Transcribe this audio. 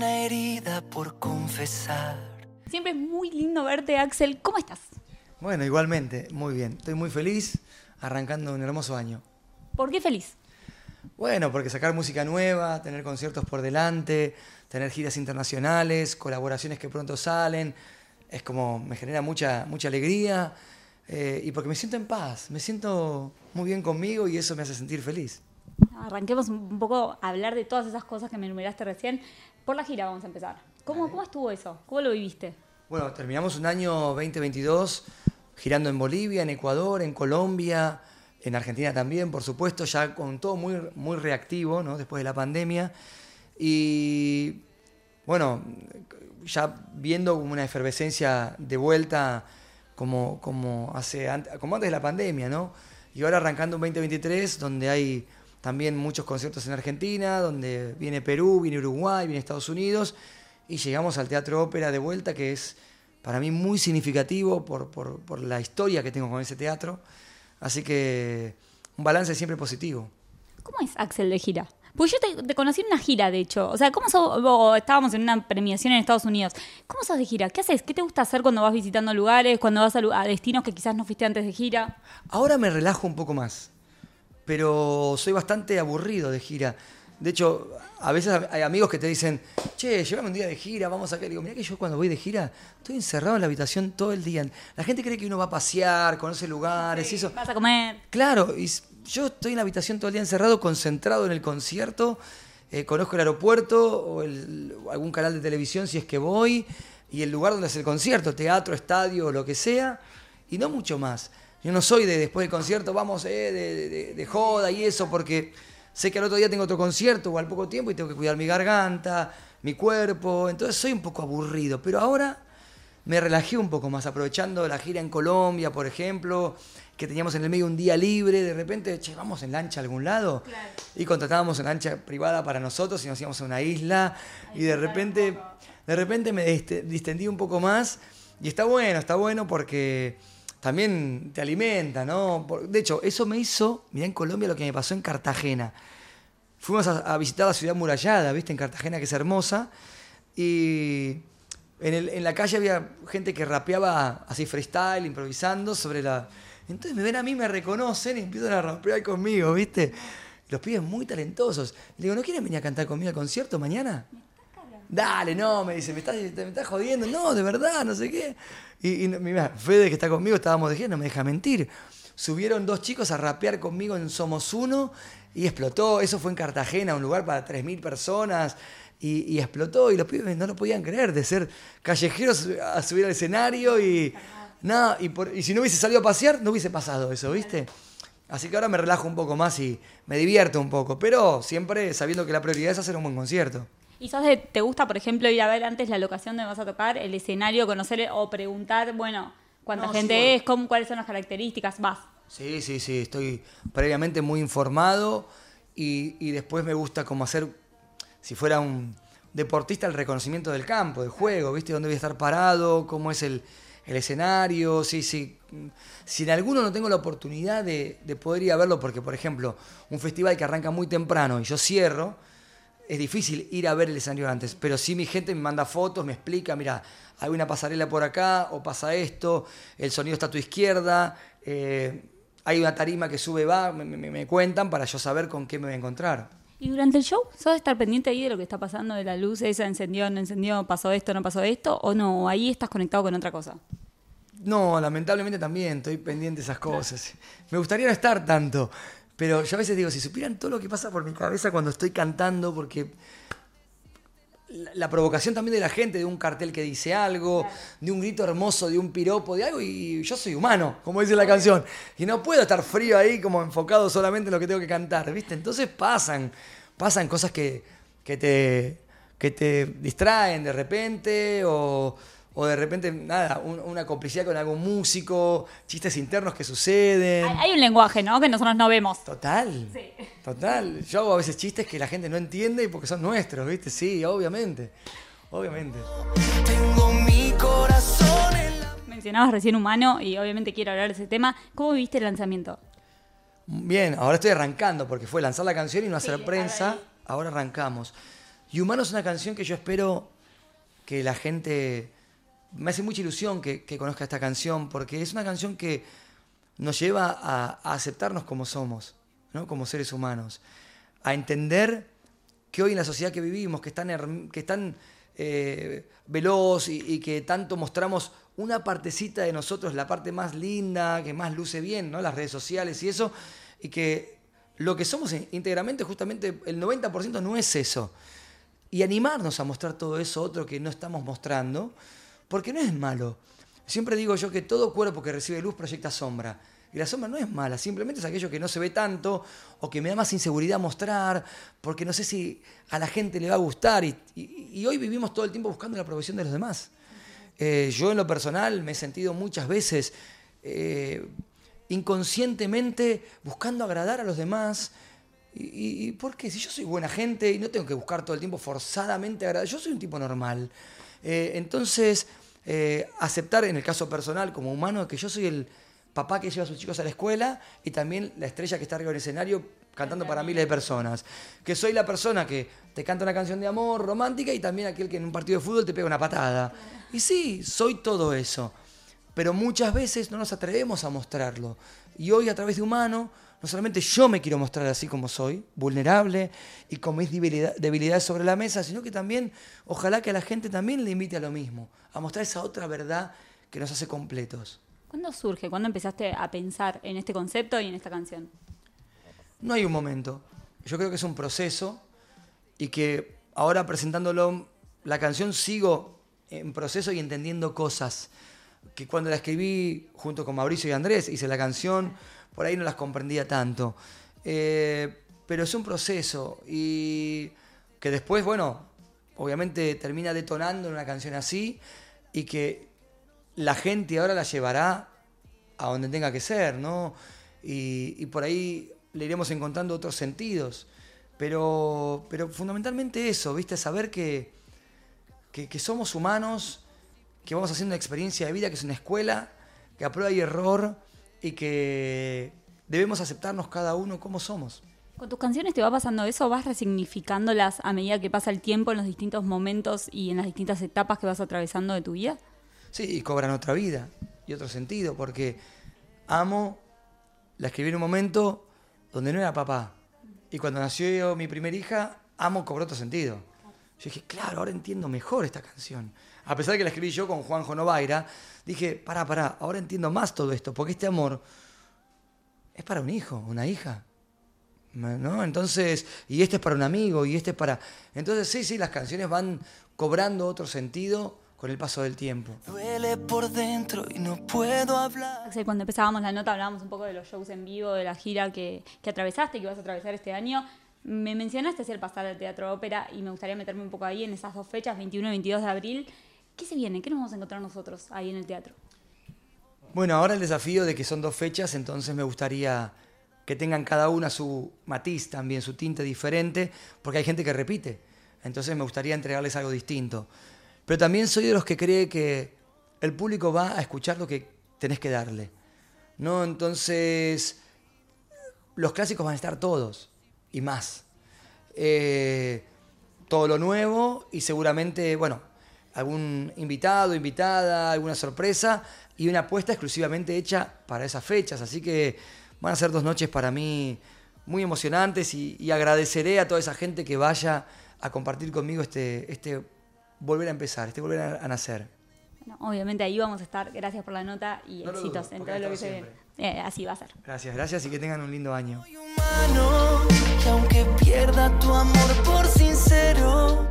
una herida por confesar. Siempre es muy lindo verte, Axel. ¿Cómo estás? Bueno, igualmente, muy bien. Estoy muy feliz arrancando un hermoso año. ¿Por qué feliz? Bueno, porque sacar música nueva, tener conciertos por delante, tener giras internacionales, colaboraciones que pronto salen, es como me genera mucha, mucha alegría eh, y porque me siento en paz, me siento muy bien conmigo y eso me hace sentir feliz. Arranquemos un poco a hablar de todas esas cosas que me enumeraste recién. Por la gira vamos a empezar. ¿Cómo, ¿cómo estuvo eso? ¿Cómo lo viviste? Bueno, terminamos un año 2022 girando en Bolivia, en Ecuador, en Colombia, en Argentina también, por supuesto, ya con todo muy, muy reactivo, ¿no? Después de la pandemia. Y bueno, ya viendo como una efervescencia de vuelta como, como, hace, como antes de la pandemia, ¿no? Y ahora arrancando un 2023 donde hay también muchos conciertos en Argentina, donde viene Perú, viene Uruguay, viene Estados Unidos, y llegamos al Teatro Ópera de vuelta, que es para mí muy significativo por, por, por la historia que tengo con ese teatro. Así que un balance siempre positivo. ¿Cómo es Axel de gira? Pues yo te, conocí en una gira, de hecho. O sea, ¿cómo sos, estábamos en una premiación en Estados Unidos. ¿Cómo sos de gira? ¿Qué haces? ¿Qué te gusta hacer cuando vas visitando lugares, cuando vas a, destinos que quizás no fuiste antes de gira? Ahora me relajo un poco más, pero soy bastante aburrido de gira. De hecho, a veces hay amigos que te dicen, che, llévame un día de gira, vamos a qué. digo, mira que yo cuando voy de gira estoy encerrado en la habitación todo el día. La gente cree que uno va a pasear, conoce lugares y eso. Vas a comer. Claro, y yo estoy en la habitación todo el día encerrado, concentrado en el concierto, eh, conozco el aeropuerto o algún canal de televisión si es que voy, y el lugar donde es el concierto, teatro, estadio o lo que sea, y no mucho más. Yo no soy de después del concierto, vamos eh, de, joda y eso, porque sé que al otro día tengo otro concierto o al poco tiempo y tengo que cuidar mi garganta, mi cuerpo, entonces soy un poco aburrido, pero ahora me relajé un poco más, aprovechando la gira en Colombia, por ejemplo, que teníamos en el medio un día libre, de repente, che, vamos en lancha a algún lado. Y contratábamos una lancha privada para nosotros y nos íbamos a una isla. y de repente, de repente me distendí un poco más. Y está bueno, está bueno porque también te alimenta, ¿no? De hecho, eso me hizo, mirá en Colombia lo que me pasó en Cartagena. Fuimos a, visitar la ciudad murallada, ¿viste? En Cartagena, que es hermosa. Y en, en, la calle había gente que rapeaba así freestyle, improvisando sobre la, entonces me ven a mí, me reconocen y empiezan a rapear conmigo, ¿viste? Los pibes muy talentosos. Le digo, ¿no quieren venir a cantar conmigo al concierto mañana? Dale, no, me dice, ¿me estás, me estás jodiendo? No, de verdad, no sé qué. Y, y mira, Fede que está conmigo, estábamos gira, no me deja mentir. Subieron dos chicos a rapear conmigo en Somos Uno y explotó. Eso fue en Cartagena, un lugar para 3.000 personas. Y, explotó y los pibes no lo podían creer de ser callejeros a subir al escenario y nada, y si no hubiese salido a pasear, no hubiese pasado eso, ¿viste? Así que ahora me relajo un poco más y me divierto un poco, pero siempre sabiendo que la prioridad es hacer un buen concierto. ¿Y sos de, te gusta, por ejemplo, ir a ver antes la locación donde vas a tocar, el escenario, conocer o preguntar, bueno, cuánta gente es, cómo, cuáles son las características? Vas. Sí, sí, sí, estoy previamente muy informado y, y después me gusta como hacer, si fuera un deportista, el reconocimiento del campo, del juego, ¿viste? Dónde voy a estar parado, cómo es el, el escenario, sí, sí. Si en alguno no tengo la oportunidad de, poder ir a verlo, porque por ejemplo, un festival que arranca muy temprano y yo cierro, es difícil ir a ver el escenario antes, pero sí mi gente me manda fotos, me explica, mira, hay una pasarela por acá, o pasa esto, el sonido está a tu izquierda, eh, hay una tarima que sube, va, me, me cuentan para yo saber con qué me voy a encontrar. ¿Y durante el show sos estar pendiente ahí de lo que está pasando, de la luz, esa encendió, no encendió, pasó esto, no pasó esto? ¿O no? Ahí estás conectado con otra cosa. No, lamentablemente también estoy pendiente de esas cosas. Me gustaría no estar tanto, pero yo a veces digo, si supieran todo lo que pasa por mi cabeza cuando estoy cantando, porque la provocación también de la gente, de un cartel que dice algo, de un grito hermoso, de un piropo, de algo, y yo soy humano, como dice la canción, y no puedo estar frío ahí como enfocado solamente en lo que tengo que cantar, ¿viste? Entonces pasan, pasan cosas que, que, te, que te distraen de repente, o, o de repente, nada, una complicidad con algún músico, chistes internos que suceden. Hay, un lenguaje, ¿no? Que nosotros no vemos. Total. Sí. Total. Yo hago a veces chistes que la gente no entiende porque son nuestros, ¿viste? Sí, obviamente. Obviamente. Tengo mi corazón Mencionabas recién humano y obviamente quiero hablar de ese tema. ¿Cómo viste el lanzamiento? Bien, ahora estoy arrancando porque fue lanzar la canción y no hacer prensa. Ahora arrancamos. Y Humano es una canción que yo espero que la gente... Me hace mucha ilusión que, que conozca esta canción, porque es una canción que nos lleva a, a aceptarnos como somos, ¿no? como seres humanos, a entender que hoy en la sociedad que vivimos, que es tan, que es tan, eh, veloz y, y que tanto mostramos una partecita de nosotros, la parte más linda, que más luce bien, ¿no? las redes sociales y eso, y que lo que somos íntegramente, justamente el 90% no es eso. Y animarnos a mostrar todo eso otro que no estamos mostrando, porque no es malo. Siempre digo yo que todo cuerpo que recibe luz proyecta sombra. Y la sombra no es mala, simplemente es aquello que no se ve tanto o que me da más inseguridad mostrar, porque no sé si a la gente le va a gustar. Y, hoy vivimos todo el tiempo buscando la aprobación de los demás. Eh, yo en lo personal me he sentido muchas veces eh, inconscientemente buscando agradar a los demás. Y, y- y por qué? Si yo soy buena gente y no tengo que buscar todo el tiempo forzadamente agradar, yo soy un tipo normal. Eh, entonces, eh, aceptar en el caso personal como humano que yo soy el papá que lleva a sus chicos a la escuela y también la estrella que está arriba del escenario cantando para miles de personas. Que soy la persona que te canta una canción de amor romántica y también aquel que en un partido de fútbol te pega una patada. Y sí, soy todo eso. Pero muchas veces no nos atrevemos a mostrarlo. Y hoy a través de Humano, no solamente yo me quiero mostrar así como soy, vulnerable y con mis debilidad- debilidades sobre la mesa, sino que también ojalá que a la gente también le invite a lo mismo, a mostrar esa otra verdad que nos hace completos. ¿Cuándo surge? ¿Cuándo empezaste a pensar en este concepto y en esta canción? No hay un momento. Yo creo que es un proceso y que ahora presentándolo la canción sigo en proceso y entendiendo cosas que cuando la escribí junto con Mauricio y Andrés, hice la canción, por ahí no las comprendía tanto. Eh, pero es un proceso y que después, bueno, obviamente termina detonando en una canción así y que la gente ahora la llevará a donde tenga que ser, ¿no? Y, por ahí le iremos encontrando otros sentidos. Pero, pero fundamentalmente eso, ¿viste? Saber que, que somos humanos, que vamos haciendo una experiencia de vida, que es una escuela, que a prueba y error y que debemos aceptarnos cada uno como somos. ¿Con tus canciones te va pasando eso? ¿Vas resignificándolas a medida que pasa el tiempo en los distintos momentos y en las distintas etapas que vas atravesando de tu vida? Sí, y cobran otra vida y otro sentido, porque amo, la escribí en un momento donde no era papá. Y cuando nació mi primera hija, amo cobró otro sentido. Yo dije, claro, ahora entiendo mejor esta canción. A pesar de que la escribí yo con Juanjo Novaira, dije, pará, pará, ahora entiendo más todo esto, porque este amor es para un hijo, una hija. ¿No? Entonces, y este es para un amigo, y este es para... Entonces, sí, sí, las canciones van cobrando otro sentido con el paso del tiempo. Duele por dentro y no puedo hablar. Cuando empezábamos la nota hablábamos un poco de los shows en vivo, de la gira que, que atravesaste, que vas a atravesar este año. Me mencionaste hacia el pasar al Teatro Ópera y me gustaría meterme un poco ahí en esas dos fechas, 21 y 22 de abril. ¿Qué se viene? ¿Qué nos vamos a encontrar nosotros ahí en el teatro? Bueno, ahora el desafío de que son dos fechas, entonces me gustaría que tengan cada una su matiz también, su tinte diferente, porque hay gente que repite. Entonces me gustaría entregarles algo distinto. Pero también soy de los que cree que el público va a escuchar lo que tenés que darle. ¿No? Entonces, los clásicos van a estar todos y más. Eh, todo lo nuevo y seguramente, bueno, algún invitado, invitada, alguna sorpresa y una apuesta exclusivamente hecha para esas fechas. Así que van a ser dos noches para mí muy emocionantes y, agradeceré a toda esa gente que vaya a compartir conmigo este, este volver a empezar, este volver a, nacer. Obviamente ahí vamos a estar. Gracias por la nota y éxitos en todo lo que se eh, así va a ser. Gracias, gracias y que tengan un lindo año. Soy humano, y aunque pierda tu amor por sincero.